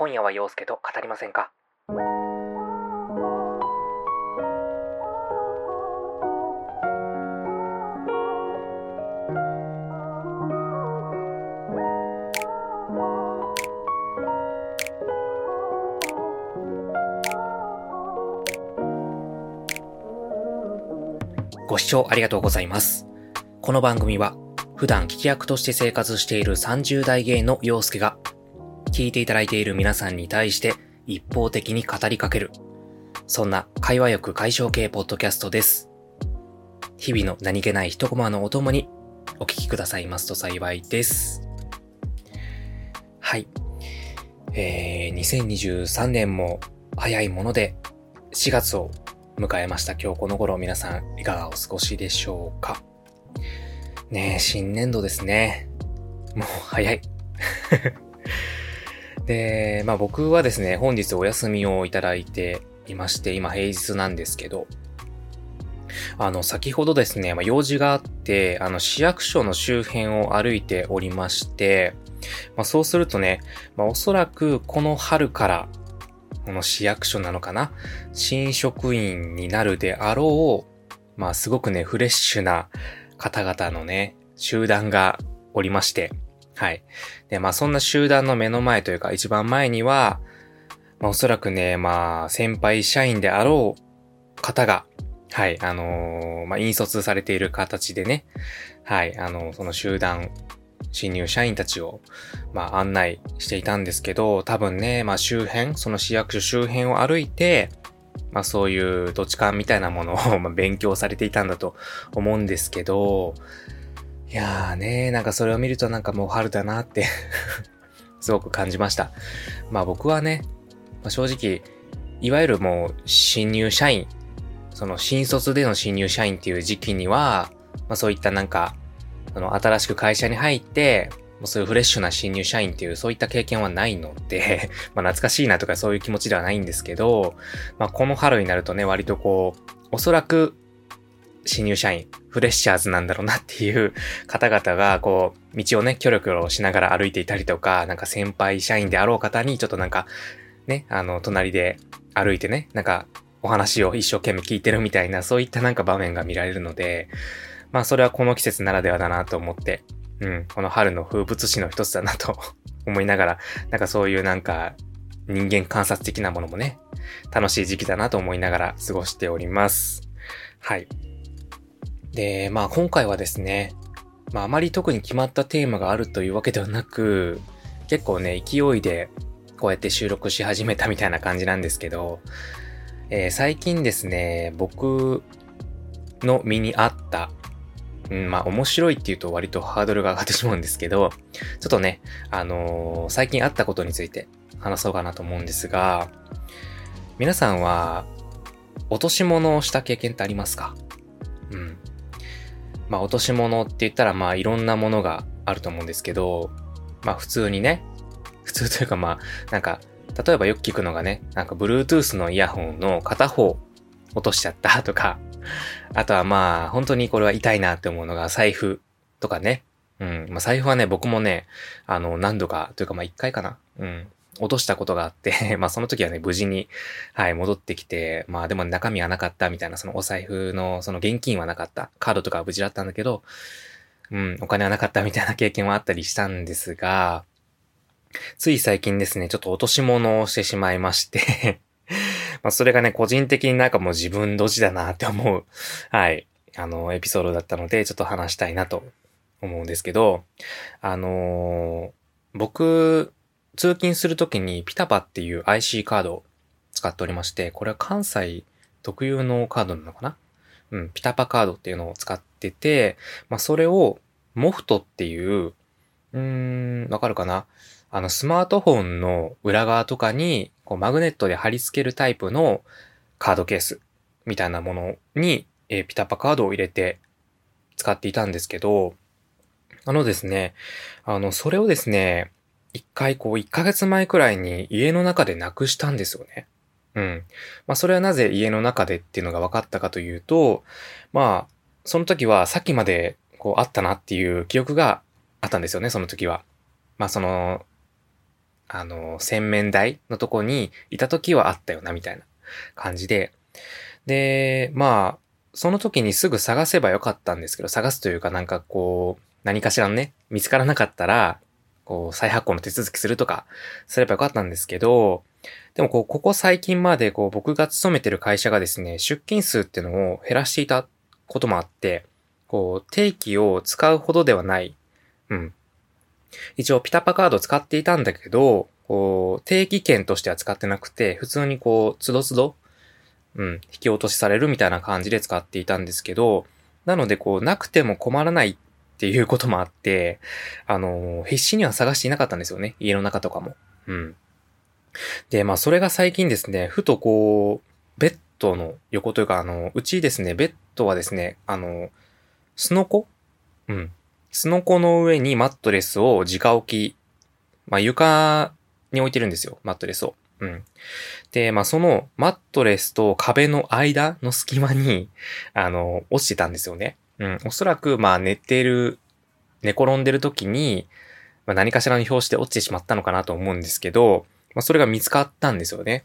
今夜は陽介と語りませんか？ご視聴ありがとうございます。この番組は普段聞き役として生活している30代芸の陽介が聞いていただいている皆さんに対して一方的に語りかけるそんな会話欲解消系ポッドキャストです。日々の何気ない一コマのお供にお聞きくださいますと幸いです。はい。えー、2023年も早いもので4月を迎えました今日この頃皆さんいかがお過ごしでしょうかねえ、新年度ですね。もう早い。で、まあ僕はですね、本日お休みをいただいていまして、今平日なんですけど、あの、先ほどですね、まあ、用事があって、あの、市役所の周辺を歩いておりまして、まあ、そうするとね、まあ、おそらくこの春から、この市役所なのかな新職員になるであろう、まあ、すごくね、フレッシュな方々のね、集団がおりまして、はい。で、まあ、そんな集団の目の前というか、一番前には、まあ、おそらくね、まあ、先輩社員であろう方が、はい、あのーまあ、引率されている形でね、はい、あのその集団、新入社員たちを、まあ、案内していたんですけど、多分ね、まあ、周辺、その市役所周辺を歩いて、まあ、そういう土地勘みたいなものをま勉強されていたんだと思うんですけど、いやーね、なんかそれを見るとなんかもう春だなって すごく感じました。まあ僕はね、まあ、正直、いわゆるもう新入社員、その新卒での新入社員っていう時期には、まあそういったなんか、その新しく会社に入って、もうそういうフレッシュな新入社員っていうそういった経験はないので、まあ懐かしいなとかそういう気持ちではないんですけど、まあこの春になるとね、割とこう、おそらく新入社員、フレッシャーズなんだろうなっていう方々が、こう、道をね、キョロキョロしながら歩いていたりとか、なんか先輩社員であろう方に、ちょっとなんか、ね、あの、隣で歩いてね、なんか、お話を一生懸命聞いてるみたいな、そういったなんか場面が見られるので、まあそれはこの季節ならではだなと思って、うん、この春の風物詩の一つだなと 思いながら、なんかそういうなんか人間観察的なものもね、楽しい時期だなと思いながら過ごしております。はい。で、まあ今回はですね、まああまり特に決まったテーマがあるというわけではなく、結構ね、勢いでこうやって収録し始めたみたいな感じなんですけど、えー最近ですね、僕の身にあった、うん、まあ面白いっていうと割とハードルが上がってしまうんですけど、ちょっとね、あのー最近あったことについて話そうかなと思うんですが、皆さんは落とし物をした経験ってありますか？うん。まあ落とし物って言ったらまあいろんなものがあると思うんですけど、まあ普通にね、普通というかまあなんか例えばよく聞くのがね、なんか Bluetooth のイヤホンの片方落としちゃったとか、あとはまあ本当にこれは痛いなって思うのが財布とかね。うん。まあ財布はね、僕もね、あの何度かというかまあ一回かな。うん。落としたことがあって、まあその時はね、無事に、はい、戻ってきて、まあでも中身はなかったみたいな、そのお財布のその現金はなかった。カードとかは無事だったんだけど、うん、お金はなかったみたいな経験はあったりしたんですが、つい最近ですね、ちょっと落とし物をしてしまいまして、まあそれがね、個人的になんかもう自分ドジだなって思う、はい、あの、エピソードだったので、ちょっと話したいなと思うんですけど、あのー僕、通勤するときにピタパっていう IC カードを使っておりまして、これは関西特有のカードなのかな？うん、ピタパカードっていうのを使ってて、まあそれをモフトっていう、うーん、わかるかな？あの、スマートフォンの裏側とかに、こう、マグネットで貼り付けるタイプのカードケースみたいなものに、えーピタパカードを入れて使っていたんですけど、あのですね、あの、それをですね、一回こう、一ヶ月前くらいに家の中でなくしたんですよね。うん。まあ、それはなぜ家の中でっていうのが分かったかというと、まあ、その時はさっきまでこうあったなっていう記憶があったんですよね、その時は。まあ、その、あの、洗面台のとこにいた時はあったよな、みたいな感じで。で、まあ、その時にすぐ探せばよかったんですけど、探すというかなんかこう、何かしらのね、見つからなかったら、こう、再発行の手続きするとか、すればよかったんですけど、でもこう、ここ最近までこう、僕が勤めてる会社がですね、出勤数っていうのを減らしていたこともあって、こう、定期を使うほどではない。うん。一応、ピタパカード使っていたんだけど、こう、定期券としては使ってなくて、普通にこう、つどつど、うん、引き落としされるみたいな感じで使っていたんですけど、なのでこう、なくても困らないっていうこともあって、あの、必死には探していなかったんですよね。家の中とかも。うん。で、まあ、それが最近ですね、ふとこう、ベッドの横というか、あの、うちですね、ベッドはですね、あの、スノコうん。スノコの上にマットレスを直置き、まあ、床に置いてるんですよ、マットレスを。うん。で、まあ、そのマットレスと壁の間の隙間に、あの、落ちてたんですよね。うん。おそらく、まあ、寝てる、寝転んでる時に、まあ、何かしらの表紙で落ちてしまったのかなと思うんですけど、まあ、それが見つかったんですよね。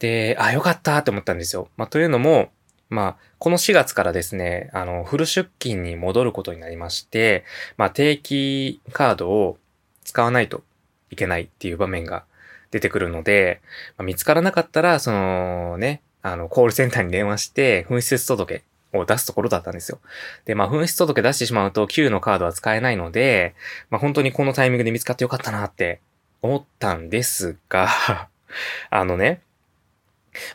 で、あ、よかったって思ったんですよ。まあ、というのも、まあ、この4月からですね、あの、フル出勤に戻ることになりまして、まあ、定期カードを使わないといけないっていう場面が出てくるので、まあ、見つからなかったら、そのね、あの、コールセンターに電話して、紛失届を出すところだったんですよ。で、まあ、紛失届出してしまうと、Q のカードは使えないので、まあ、本当にこのタイミングで見つかってよかったなって思ったんですが あのね、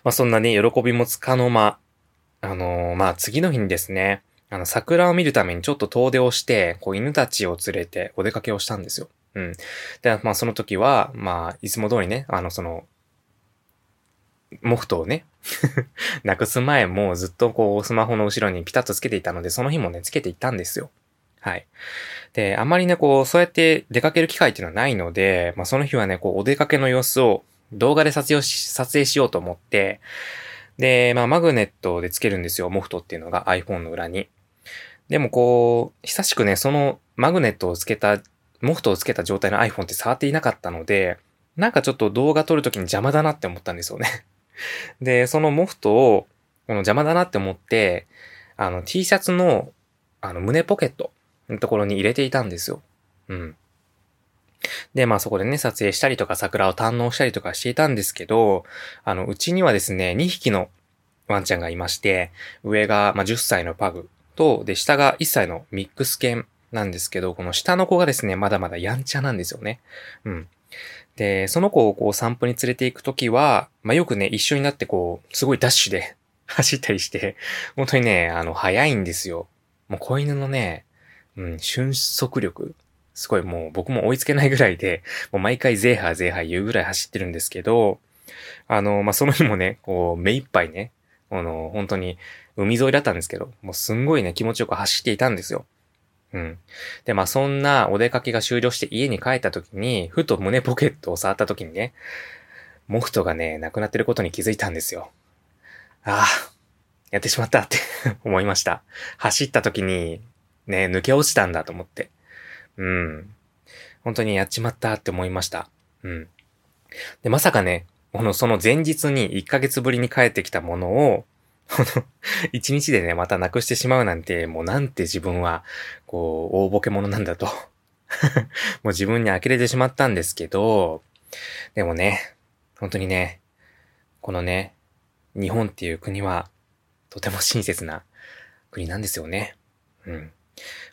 まあ、そんなね、喜びもつかの間、あのー、まあ、次の日にですね、あの、桜を見るためにちょっと遠出をして、こう、犬たちを連れてお出かけをしたんですよ。うん。で、まあ、その時は、まあ、いつも通りね、あの、その、モフトをね なくす前もずっとこう、スマホの後ろにピタッとつけていたので、その日もね、つけていたんですよ。はい。で、あまりね、こう、そうやって出かける機会っていうのはないので、まあ、その日はね、こう、お出かけの様子を動画で撮影し、撮影しようと思って、で、まあ、マグネットでつけるんですよ、モフトっていうのが iPhone の裏に。でもこう、久しくね、そのマグネットをつけたモフトをつけた状態の iPhone って触っていなかったので、なんかちょっと動画撮るときに邪魔だなって思ったんですよねで、そのモフトを、この邪魔だなって思って、あの T シャツの、あの胸ポケットのところに入れていたんですよ。うん。で、まあそこでね、撮影したりとか桜を堪能したりとかしていたんですけど、あの、うちにはですね、2匹のワンちゃんがいまして、上が、まあ、10歳のパグと、で、下が1歳のミックス犬なんですけど、この下の子がですね、まだまだやんちゃなんですよね。うん。で、その子をこう散歩に連れて行くときは、まあ、よくね、一緒になってこう、すごいダッシュで 走ったりして、本当にね、あの、早いんですよ。もう子犬のね、うん、瞬速力、すごいもう僕も追いつけないぐらいで、もう毎回ゼーハーゼーハー言うぐらい走ってるんですけど、あの、まあ、その日もね、こう、目いっぱいね、あの、本当に海沿いだったんですけど、もうすんごいね、気持ちよく走っていたんですよ。うん。で、まあそんなお出かけが終了して家に帰った時に、ふと胸ポケットを触った時にね、モフトがね、なくなってることに気づいたんですよ。ああ、やってしまったって 思いました。走った時に、ね、抜け落ちたんだと思って。うん。本当にやっちまったって思いました。うん。で、まさかね、この、その前日に1ヶ月ぶりに帰ってきたものを、一日でね、またなくしてしまうなんて、もうなんて自分は、こう、大ボケ者なんだと もう自分に呆れてしまったんですけど、でもね、本当にね、このね、日本っていう国は、とても親切な国なんですよね。うん。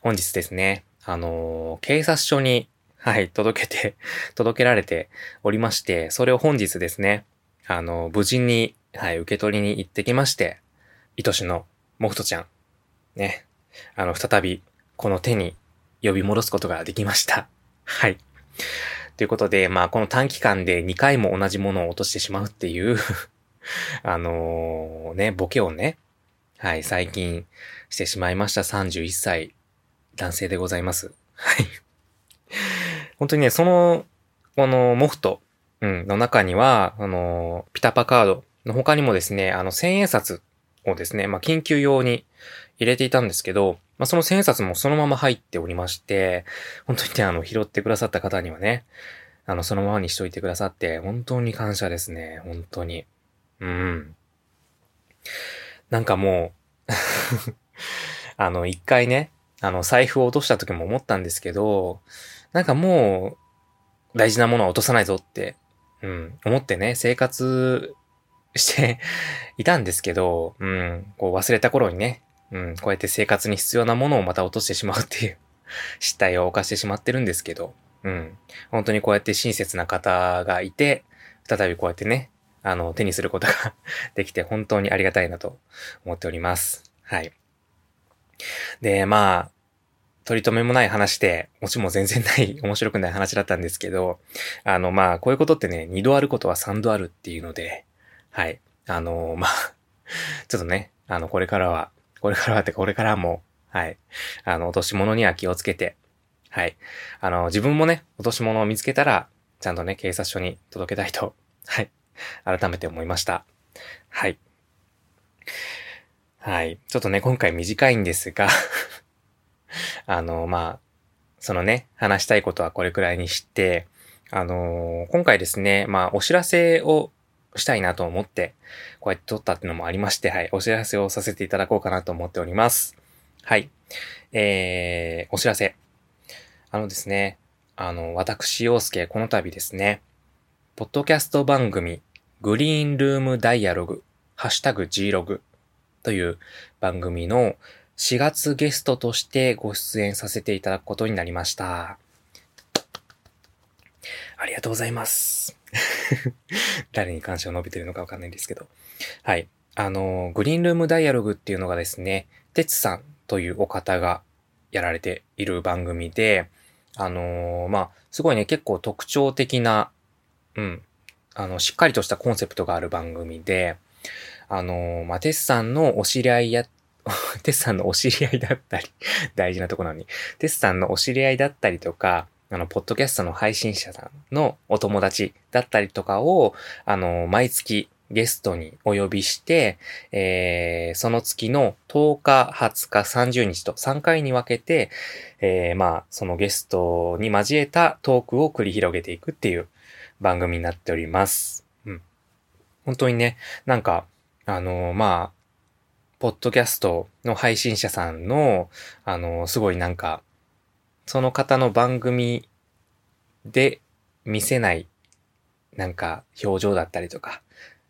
本日ですね、あのー、警察署に、はい、届けて、届けられておりまして、それを本日ですね、あのー、無事に、はい、受け取りに行ってきまして、愛しのモフトちゃん、ね、あの、再び、この手に呼び戻すことができました。はい。ということで、まあ、この短期間で2回も同じものを落としてしまうっていう あの、ね、ボケをね、はい、最近してしまいました31歳男性でございます。はい。本当にね、その、このモフト、うん、の中には、あの、ピタパカードの他にもですね、あの、千円札をですね、まあ、緊急用に入れていたんですけど、まあ、その千円札もそのまま入っておりまして、本当にね、あの、拾ってくださった方にはね、あの、そのままにしといてくださって、本当に感謝ですね。本当に。うん。なんかもう あの、一回ね、あの、財布を落とした時も思ったんですけど、なんかもう、大事なものは落とさないぞって、うん、思ってね、生活していたんですけど、うん、こう忘れた頃にね、うん、こうやって生活に必要なものをまた落としてしまうっていう失態を犯してしまってるんですけど、うん、本当にこうやって親切な方がいて、再びこうやってね、あの、手にすることができて本当にありがたいなと思っております。はい。で、まあ、取り留めもない話で、もちも全然ない 面白くない話だったんですけど、あの、まあ、こういうことってね、二度あることは三度あるっていうので、はい。あのまあ、ちょっとね、あの、これからは、これからはってこれからも、はい。あの、落とし物には気をつけて、はい。あの、自分もね、落とし物を見つけたら、ちゃんとね、警察署に届けたいと、はい。改めて思いました。はい。はい。ちょっとね、今回短いんですが あの、まあ、そのね、話したいことはこれくらいにして、あのー、今回ですね、まあ、お知らせをしたいなと思って、こうやって撮ったっていうのもありまして、はい、お知らせをさせていただこうかなと思っております。はい。えー、お知らせ。あのですね、あの、私、洋介、この度ですね、ポッドキャスト番組、グリーンルームダイアログ、ハッシュタグ G ログという番組の4月ゲストとしてご出演させていただくことになりました。ありがとうございます。誰に感謝を述べてるのかわかんないんですけど。はい。あの、グリーンルームダイアログっていうのがですね、てつさんというお方がやられている番組で、あのー、まあ、すごいね、結構特徴的な、うん、あの、しっかりとしたコンセプトがある番組で、あのー、まあ、テスさんのお知り合いや、テスさんのお知り合いだったり大事なとこなのに、テスさんのお知り合いだったりとか、あの、ポッドキャストの配信者さんのお友達だったりとかを、あの、毎月ゲストにお呼びして、えー、その月の10日、20日、30日と3回に分けて、えー、まあ、そのゲストに交えたトークを繰り広げていくっていう番組になっております。うん。本当にね、なんか、あの、まあ、ポッドキャストの配信者さんの、あの、すごいなんか、その方の番組で見せない、なんか表情だったりとか、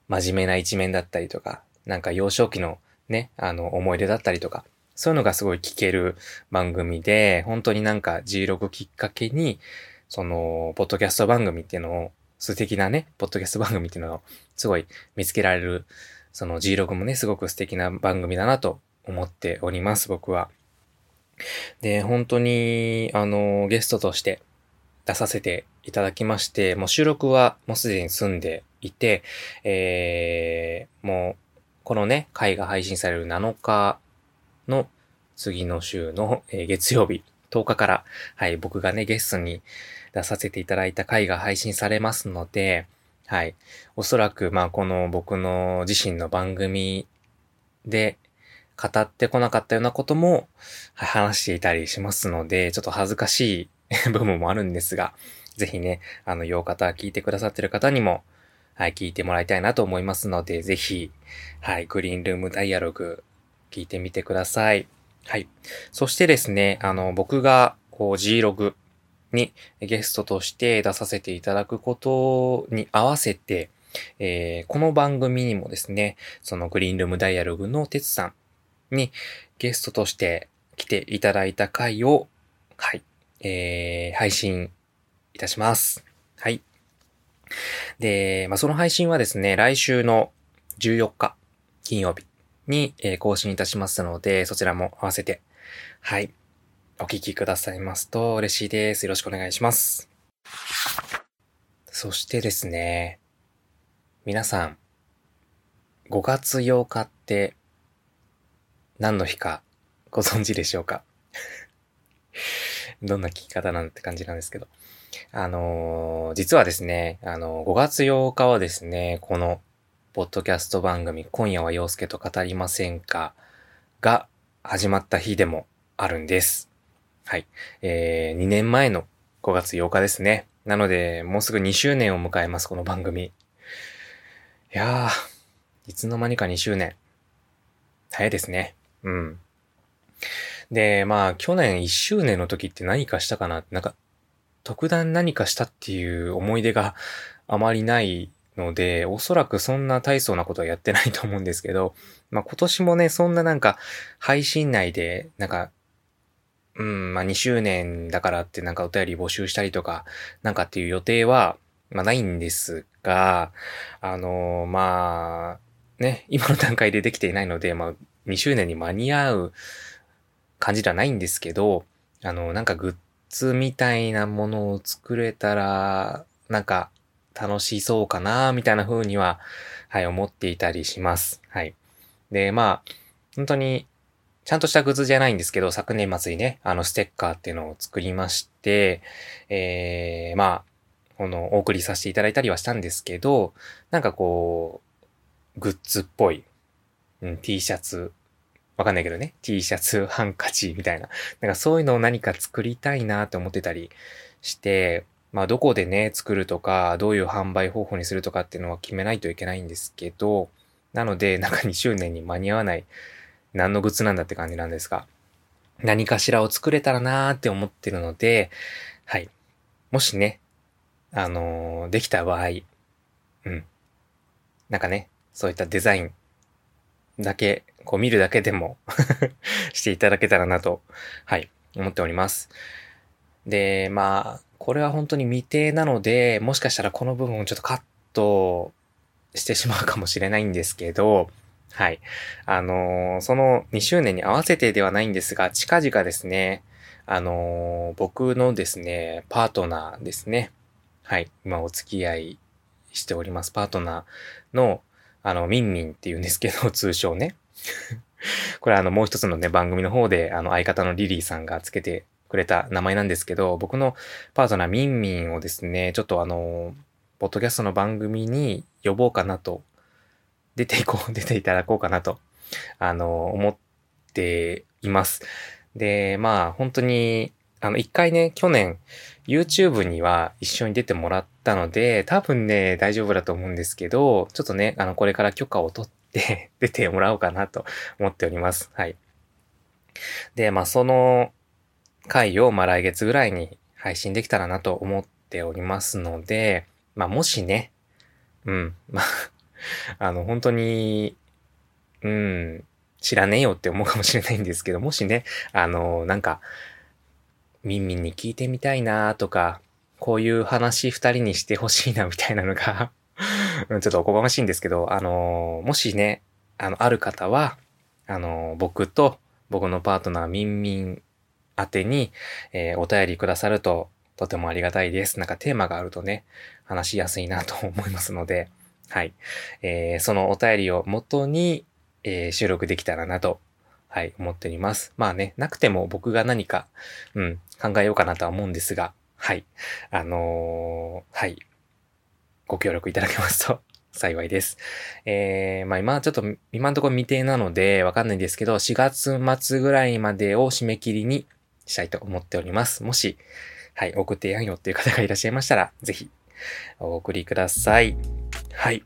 真面目な一面だったりとか、なんか幼少期のね、あの思い出だったりとか、そういうのがすごい聞ける番組で、本当になんか G6 きっかけに、その、ポッドキャスト番組っていうのを、素敵なね、ポッドキャスト番組っていうのをすごい見つけられる、その G6 もね、すごく素敵な番組だなと思っております、僕は。で、本当に、あの、ゲストとして出させていただきまして、もう収録はもうすでに済んでいて、えー、もう、このね、回が配信される7日の次の週の、えー、月曜日、10日から、はい、僕がね、ゲストに出させていただいた回が配信されますので、はい。おそらく、まあ、この僕の自身の番組で、語ってこなかったようなことも話していたりしますので、ちょっと恥ずかしい 部分もあるんですが、ぜひね、あの、よう方、聞いてくださってる方にも、はい、聞いてもらいたいなと思いますので、ぜひ、はい、グリーンルームダイアログ、聞いてみてください。はい。そしてですね、あの、僕が、こう、G ログにゲストとして出させていただくことに合わせて、えー、この番組にもですね、そのグリーンルームダイアログのてつさんにゲストとして来ていただいた回を、はい、えー、配信いたします。はい。で、まあ、その配信はですね、来週の14日、金曜日に、えー、更新いたしますので、そちらも合わせて、はい、お聞きくださいますと嬉しいです。よろしくお願いします。そしてですね、皆さん、5月8日って何の日かご存知でしょうか？どんな聞き方なんて感じなんですけど。あのー、実はですね、あのー、5月8日はですね、この、ポッドキャスト番組、今夜は陽介と語りませんかが始まった日でもあるんです。はい。えー、2年前の5月8日ですね。なので、もうすぐ2周年を迎えます、この番組。いやー、いつの間にか2周年。早いですね。うん。で、まあ、去年1周年の時って何かしたかな？なんか、特段何かしたっていう思い出があまりないので、おそらくそんな大層なことはやってないと思うんですけど、まあ今年もね、そんななんか配信内で、なんか、うん、まあ2周年だからってなんかお便り募集したりとか、なんかっていう予定は、まあないんですが、あのー、まあ、ね、今の段階でできていないので、まあ2周年に間に合う感じではないんですけど、あの、なんかグッズみたいなものを作れたら、なんか楽しそうかな、みたいな風には、はい、思っていたりします。はい。で、まあ、本当に、ちゃんとしたグッズじゃないんですけど、昨年末にね、あの、ステッカーっていうのを作りまして、えー、まあ、この、お送りさせていただいたりはしたんですけど、なんかこう、グッズっぽい、うん、T シャツ、わかんないけどね、T シャツ、ハンカチみたいな、なんかそういうのを何か作りたいなって思ってたりして、まあどこでね、作るとか、どういう販売方法にするとかっていうのは決めないといけないんですけど、なので、なんか2周年に間に合わない、何のグッズなんだって感じなんですが、何かしらを作れたらなーって思ってるので、はい。もしね、あのー、できた場合、うん。なんかね、そういったデザインだけ、こう見るだけでも していただけたらなと、はい、思っております。で、まあ、これは本当に未定なので、もしかしたらこの部分をちょっとカットしてしまうかもしれないんですけど、はい。あのー、その2周年に合わせてではないんですが、近々ですね、あのー、僕のですね、パートナーですね。はい。今お付き合いしております。パートナーの、あの、ミンミンっていうんですけど、通称ね。これあの、もう一つのね、番組の方で、あの、相方のリリーさんがつけてくれた名前なんですけど、僕のパートナーミンミンをですね、ちょっとあの、ポッドキャストの番組に呼ぼうかなと、出ていこう、出ていただこうかなと、あの、思っています。で、まあ、本当に、あの、一回ね、去年、YouTube には一緒に出てもらったので、多分ね、大丈夫だと思うんですけど、ちょっとね、あの、これから許可を取ってて 出てもらおうかなと思っております。はい。で、まあ、その回を、まあ、来月ぐらいに配信できたらなと思っておりますので、まあ、もしね、うん、まあ、あの、本当に、うん、知らねえよって思うかもしれないんですけど、もしね、あの、なんか、ミンミンに聞いてみたいなとか、こういう話二人にしてほしいなみたいなのがちょっとおこがましいんですけど、あの、もしね、あの、ある方は、あの、僕と僕のパートナーミンミン宛てに、えー、お便りくださるととてもありがたいです。なんかテーマがあるとね、話しやすいなと思いますので、はい。えー、そのお便りを元に、えー、収録できたらなと、はい、思っております。まあね、なくても僕が何か、うん、考えようかなとは思うんですが、はい。あのー、はい。ご協力いただけますと 幸いです。えー、まあ今ちょっと今のところ未定なのでわかんないんですけど、4月末ぐらいまでを締め切りにしたいと思っております。もし、はい、送ってやんよっていう方がいらっしゃいましたら、ぜひ、お送りください。はい。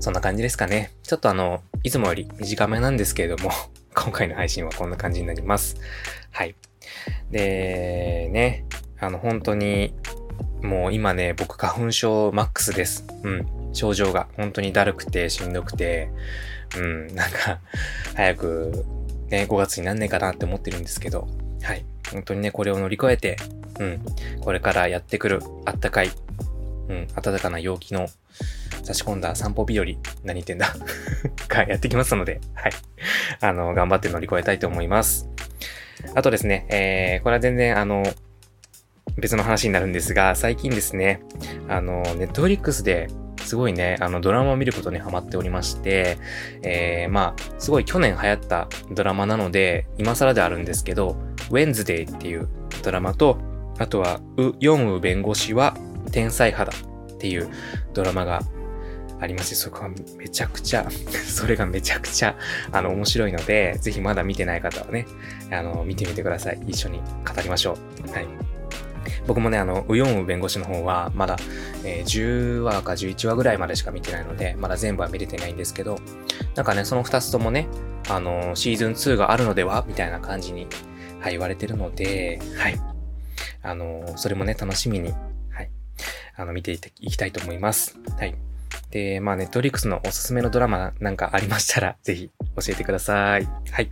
そんな感じですかね。ちょっとあの、いつもより短めなんですけれども、今回の配信はこんな感じになります。はい。で、ね、あの、本当に、もう今ね、僕花粉症マックスです。うん。症状が本当にだるくてしんどくて、うん、なんか、早くね、5月になんねえかなって思ってるんですけど、はい。本当にね、これを乗り越えて、うん、これからやってくるあったかい、うん、暖かな陽気の差し込んだ散歩日和、何言ってんだ がやってきますので、はい。あの、頑張って乗り越えたいと思います。あとですね、えー、これは全然あの、別の話になるんですが、最近ですね、あの、ネットフリックスですごいね、あのドラマを見ることにハマっておりまして、えー、まあ、すごい去年流行ったドラマなので、今更であるんですけど、ウェンズデイっていうドラマと、あとは、ウ・ヨンウ弁護士は天才肌っていうドラマがありまして、そこはめちゃくちゃ それがめちゃくちゃ、あの、面白いので、ぜひまだ見てない方はね、あの、見てみてください。一緒に語りましょう。はい。僕もね、あの、ウヨンウ弁護士の方は、まだ、えー、10話か11話ぐらいまでしか見てないので、まだ全部は見れてないんですけど、なんかね、その2つともね、あの、シーズン2があるのではみたいな感じに、はい、言われてるので、はい。あの、それもね、楽しみに、はい。あの、見ていきたいと思います。はい。で、まあ、ネットリックスのおすすめのドラマなんかありましたら、ぜひ教えてください。はい。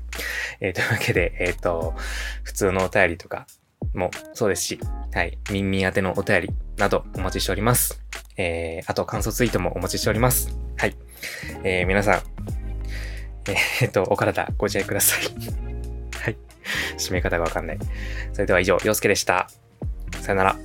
えー、というわけで、えっ、ー、と、普通のお便りとかもそうですし、はい。みんみん宛てのお便りなどお待ちしております。えー、あと感想ツイートもお待ちしております。はい。えー、皆さん、えー、っと、お体ご自愛ください。はい。締め方がわかんない。それでは以上、洋介でした。さよなら。